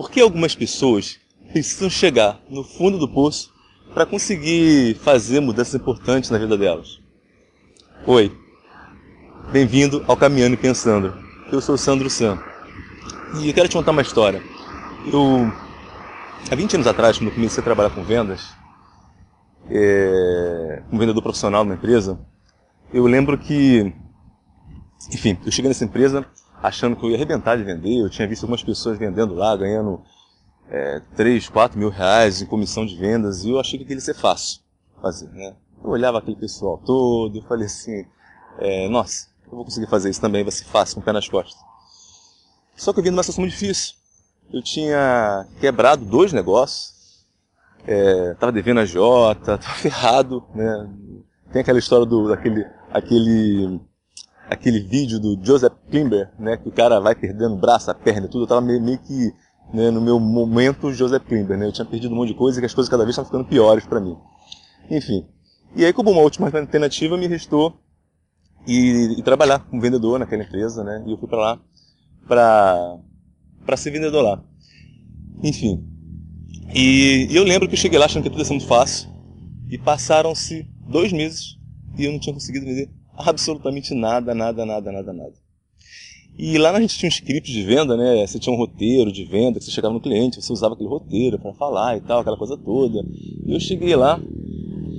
Por que algumas pessoas precisam chegar no fundo do poço para conseguir fazer mudanças importantes na vida delas? Oi, bem-vindo ao Caminhando e Pensando. Eu sou o Sandro Sam e eu quero te contar uma história. Eu, há 20 anos atrás, quando comecei a trabalhar com vendas, é, como vendedor profissional numa empresa, eu lembro que, enfim, eu cheguei nessa empresa achando que eu ia arrebentar de vender. Eu tinha visto algumas pessoas vendendo lá, ganhando é, 3, 4 mil reais em comissão de vendas, e eu achei que aquilo ia ser fácil fazer, né? Eu olhava aquele pessoal todo e falei assim, é, nossa, eu vou conseguir fazer isso também, vai ser fácil, com o pé nas costas. Só que eu vim numa situação muito difícil. Eu tinha quebrado dois negócios, é, devendo a Jota, estava ferrado, né? Tem aquela história do, daquele, aquele aquele vídeo do Joseph Klimber, né, que o cara vai perdendo braço, a perna, tudo, eu tava meio, meio que né, no meu momento Joseph Klimber, né, eu tinha perdido um monte de coisa e que as coisas cada vez estavam ficando piores para mim. Enfim. E aí, como uma última alternativa, me restou e trabalhar como vendedor naquela empresa, né, e eu fui para lá para para ser vendedor lá. Enfim. E, e eu lembro que eu cheguei lá achando que tudo ia ser muito fácil e passaram-se dois meses e eu não tinha conseguido vender absolutamente nada, nada, nada, nada, nada. E lá a gente tinha um script de venda, né? Você tinha um roteiro de venda, que você chegava no cliente, você usava aquele roteiro para falar e tal, aquela coisa toda. E eu cheguei lá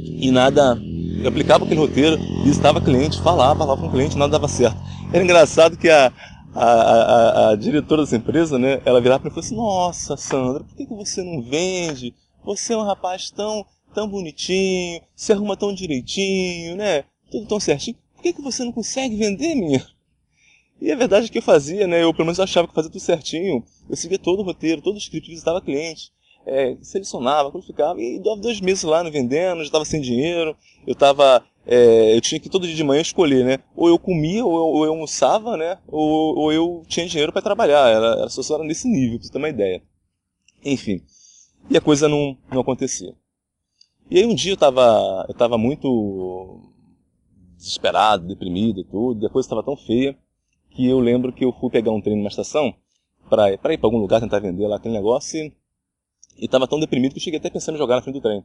e nada. Eu aplicava aquele roteiro, visitava cliente, falava, falava com o cliente, nada dava certo. Era engraçado que a, a, a, a diretora dessa empresa, né? Ela virava para mim e falou assim: Nossa, Sandra, por que, que você não vende? Você é um rapaz tão, tão bonitinho, se arruma tão direitinho, né? Tudo tão certinho por que, que você não consegue vender, minha? E a verdade é que eu fazia, né? Eu pelo menos achava que fazia tudo certinho. Eu seguia todo o roteiro, todo o script, visitava cliente, é, selecionava, qualificava, e dava dois meses lá no vendendo, já estava sem dinheiro, eu tava. É, eu tinha que todo dia de manhã escolher, né? Ou eu comia, ou eu, ou eu almoçava, né? Ou, ou eu tinha dinheiro para trabalhar. Era, era só era nesse nível, pra você ter uma ideia. Enfim. E a coisa não, não acontecia. E aí um dia eu estava eu tava muito desesperado, deprimido e tudo, e a coisa estava tão feia que eu lembro que eu fui pegar um trem numa estação para ir para algum lugar tentar vender lá aquele negócio e estava tão deprimido que eu cheguei até pensando em jogar na frente do trem.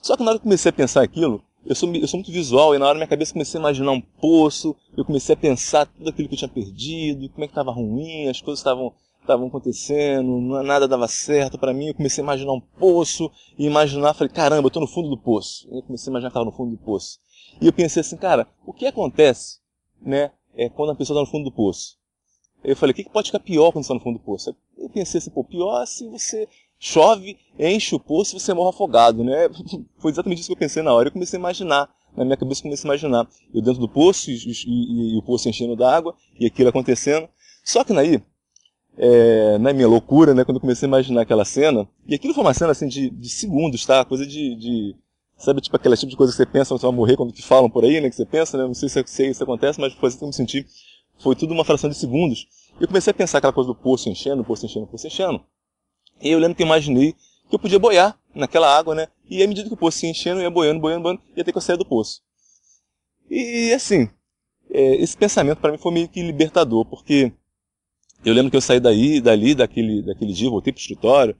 Só que na hora que eu comecei a pensar aquilo, eu sou, eu sou muito visual e na hora minha cabeça comecei a imaginar um poço, eu comecei a pensar tudo aquilo que eu tinha perdido, como é que estava ruim, as coisas estavam estavam acontecendo, nada dava certo para mim, eu comecei a imaginar um poço e imaginar, falei, caramba, eu estou no fundo do poço. Eu comecei a imaginar que estava no fundo do poço. E eu pensei assim, cara, o que acontece, né, é quando a pessoa está no fundo do poço? Eu falei, o que pode ficar pior quando está no fundo do poço? Eu pensei assim, pô, pior se você chove, enche o poço e você morre afogado, né? Foi exatamente isso que eu pensei na hora. Eu comecei a imaginar, na minha cabeça comecei a imaginar, eu dentro do poço e, e, e o poço enchendo d'água e aquilo acontecendo. Só que naí, é, na minha loucura, né, quando eu comecei a imaginar aquela cena, e aquilo foi uma cena assim de, de segundos, tá? Coisa de, de Sabe, tipo aquela tipo de coisa que você pensa você vai morrer, quando te falam por aí, né? Que você pensa, né? Não sei se, se isso acontece, mas foi assim que eu me senti. Foi tudo uma fração de segundos. E eu comecei a pensar aquela coisa do poço enchendo, poço enchendo, poço enchendo. E eu lembro que eu imaginei que eu podia boiar naquela água, né? E à medida que o poço ia enchendo, ia boiando, boiando, boiando, ia ter que eu sair do poço. E assim, é, esse pensamento para mim foi meio que libertador, porque eu lembro que eu saí daí, dali, daquele, daquele dia, voltei pro escritório,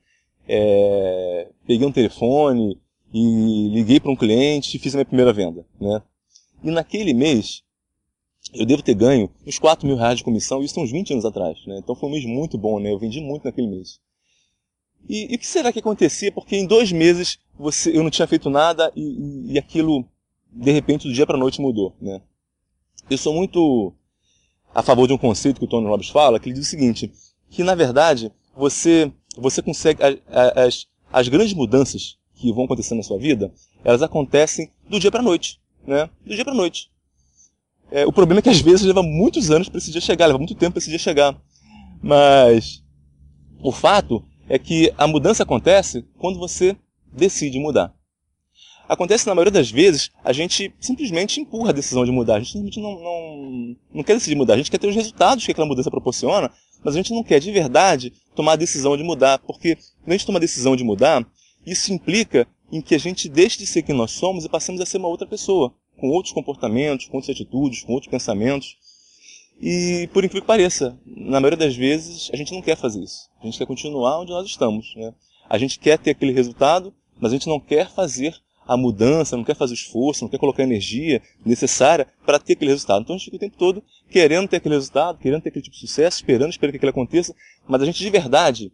é, peguei um telefone, e liguei para um cliente e fiz a minha primeira venda. Né? E naquele mês, eu devo ter ganho uns 4 mil reais de comissão, isso uns 20 anos atrás. Né? Então foi um mês muito bom, né? eu vendi muito naquele mês. E, e o que será que acontecia? Porque em dois meses você, eu não tinha feito nada e, e, aquilo, de repente, do dia para noite mudou. Né? Eu sou muito a favor de um conceito que o Tony Robbins fala, que ele diz o seguinte, que na verdade você, você consegue, as, as grandes mudanças que vão acontecendo na sua vida, elas acontecem do dia para a noite, né? Do dia para a noite. É, o problema é que às vezes leva muitos anos para esse dia chegar, leva muito tempo para esse dia chegar. Mas o fato é que a mudança acontece quando você decide mudar. Acontece na maioria das vezes, a gente simplesmente empurra a decisão de mudar. A gente simplesmente não, não, não quer decidir mudar. A gente quer ter os resultados que aquela mudança proporciona, mas a gente não quer de verdade tomar a decisão de mudar. Porque quando a gente toma a decisão de mudar, isso implica em que a gente deixe de ser quem nós somos e passemos a ser uma outra pessoa, com outros comportamentos, com outras atitudes, com outros pensamentos. E por incrível que pareça, na maioria das vezes a gente não quer fazer isso. A gente quer continuar onde nós estamos. Né? A gente quer ter aquele resultado, mas a gente não quer fazer a mudança, não quer fazer o esforço, não quer colocar a energia necessária para ter aquele resultado. Então a gente fica o tempo todo querendo ter aquele resultado, querendo ter aquele tipo de sucesso, esperando, esperando que aquilo aconteça, mas a gente de verdade,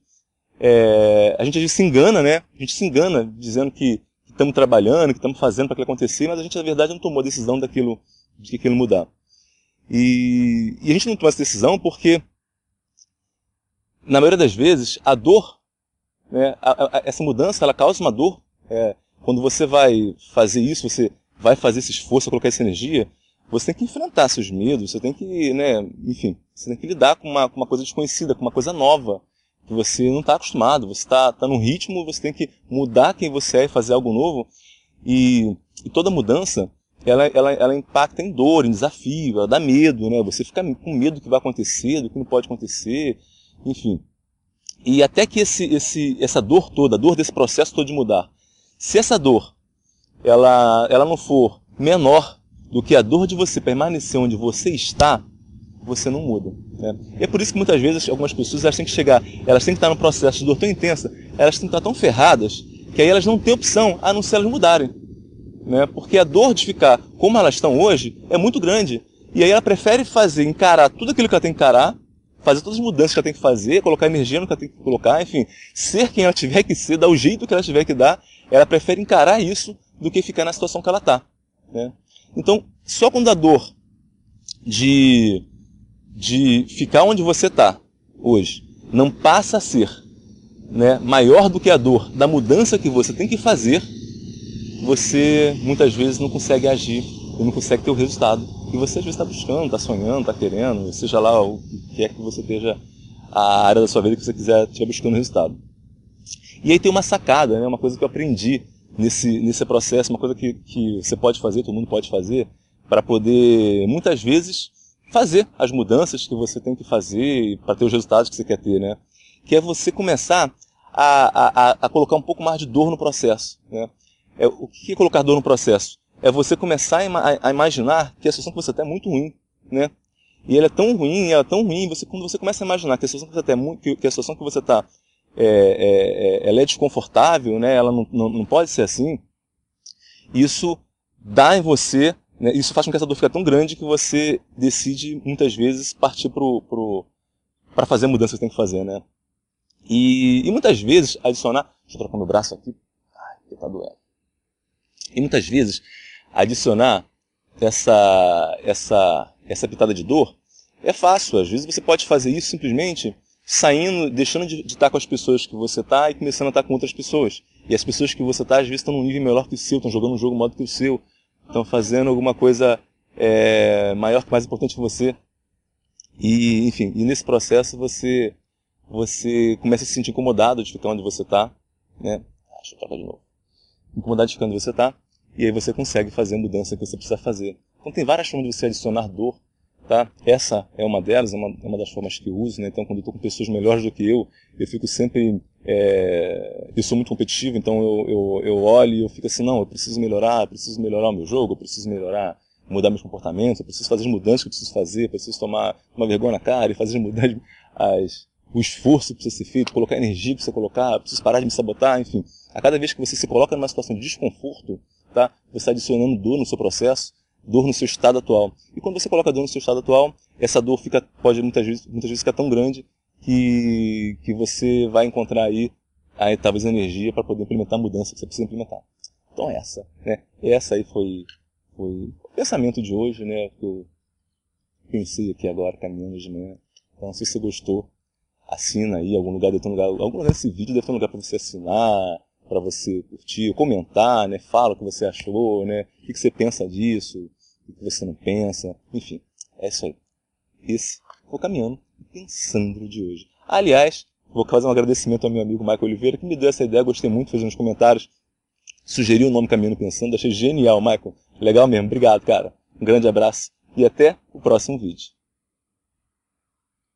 é, a gente, se engana, né? A gente se engana dizendo que estamos trabalhando, que estamos fazendo para aquilo acontecer, mas a gente na verdade não tomou a decisão daquilo, de aquilo mudar. E, e a gente não tomou essa decisão porque, na maioria das vezes, a dor, né, a, a, essa mudança, ela causa uma dor. É, quando você vai fazer isso, você vai fazer esse esforço, colocar essa energia, você tem que enfrentar seus medos, você tem que, né, enfim, você tem que lidar com uma, com uma coisa desconhecida, com uma coisa nova, que você não está acostumado, você está tá num ritmo, você tem que mudar quem você é e fazer algo novo, e, e toda mudança, ela, ela, ela impacta em dor, em desafio, ela dá medo, né, você fica com medo do que vai acontecer, do que não pode acontecer, enfim. E até que esse, esse, essa dor toda, a dor desse processo todo de mudar, se essa dor ela, ela não for menor do que a dor de você permanecer onde você está, você não muda. Né? E é por isso que muitas vezes algumas pessoas elas têm que chegar, elas têm que estar num processo de dor tão intensa, elas têm que estar tão ferradas, que aí elas não têm opção a não ser elas mudarem. Né? Porque a dor de ficar como elas estão hoje é muito grande. E aí ela prefere fazer, encarar tudo aquilo que ela tem que encarar, fazer todas as mudanças que ela tem que fazer, colocar energia no que ela tem que colocar, enfim, ser quem ela tiver que ser, dar o jeito que ela tiver que dar, ela prefere encarar isso do que ficar na situação que ela está. Né? Então, só quando a dor de, de ficar onde você está hoje não passa a ser né, maior do que a dor da mudança que você tem que fazer, você muitas vezes não consegue agir e não consegue ter o resultado que você às vezes está buscando, está sonhando, está querendo, seja lá o que é que você esteja a área da sua vida que você quiser estiver buscando resultado. E aí tem uma sacada, né? uma coisa que eu aprendi nesse, nesse processo, uma coisa que, que você pode fazer, todo mundo pode fazer, para poder, muitas vezes, fazer as mudanças que você tem que fazer para ter os resultados que você quer ter, né? Que é você começar a, a, a colocar um pouco mais de dor no processo, né? É, o que é colocar dor no processo? É você começar a, a imaginar que a situação que você está é muito ruim, né? E ela é tão ruim, ela é tão ruim, você, quando você começa a imaginar que a situação que você está é que a situação que você está é, é, é, ela é desconfortável, né? ela não, não, não pode ser assim, isso dá em você, né? isso faz com que essa dor fique tão grande que você decide muitas vezes partir para pro, pro, fazer a mudança que tem que fazer. Né? E, e muitas vezes adicionar. Deixa eu trocar meu braço aqui. Ai, que tá doendo. E muitas vezes adicionar essa, essa, essa pitada de dor é fácil. Às vezes você pode fazer isso simplesmente saindo, deixando de, de estar com as pessoas que você está e começando a estar com outras pessoas. E as pessoas que você está, às vezes, estão num nível melhor que o seu, estão jogando um jogo maior que o seu, estão fazendo alguma coisa é, maior, mais importante que você. E, enfim, e nesse processo você você começa a se sentir incomodado de ficar onde você está, né? Ah, deixa eu trocar de novo. Incomodado de ficar onde você está, e aí você consegue fazer a mudança que você precisa fazer. Então tem várias formas de você adicionar dor Tá? Essa é uma delas, é uma, é uma das formas que eu uso. Né? Então, quando eu estou com pessoas melhores do que eu, eu fico sempre. É... eu sou muito competitivo, então eu, eu, eu olho e eu fico assim: não, eu preciso melhorar, eu preciso melhorar o meu jogo, eu preciso melhorar, mudar meus comportamentos, eu preciso fazer as mudanças que eu preciso fazer, eu preciso tomar uma vergonha na cara e fazer as mudanças, as, o esforço que precisa ser feito, colocar energia que precisa colocar, preciso parar de me sabotar, enfim. A cada vez que você se coloca numa situação de desconforto, tá? você está adicionando dor no seu processo dor no seu estado atual. E quando você coloca dor no seu estado atual, essa dor fica, pode muitas vezes, muitas vezes ficar tão grande que, que você vai encontrar aí, aí talvez energia para poder implementar a mudança que você precisa implementar. Então essa, né? Essa aí foi, foi o pensamento de hoje, né? Que eu pensei aqui agora, caminhando de manhã. Então, se você gostou, assina aí, algum lugar, deve ter um lugar, algum lugar desse vídeo deve ter um lugar para você assinar, para você curtir, comentar, né? Fala o que você achou, né? O que você pensa disso, o que você não pensa, enfim, é isso aí. Esse o Caminhando Pensando de hoje. Aliás, vou fazer um agradecimento ao meu amigo Michael Oliveira, que me deu essa ideia, gostei muito, fez nos comentários, sugeriu o nome Caminhando Pensando, achei genial, Michael. Legal mesmo, obrigado, cara. Um grande abraço e até o próximo vídeo.